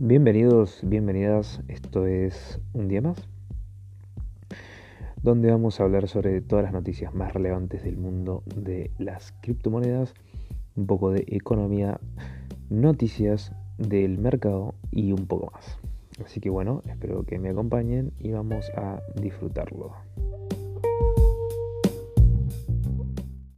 Bienvenidos, bienvenidas, esto es un día más, donde vamos a hablar sobre todas las noticias más relevantes del mundo de las criptomonedas, un poco de economía, noticias del mercado y un poco más. Así que bueno, espero que me acompañen y vamos a disfrutarlo.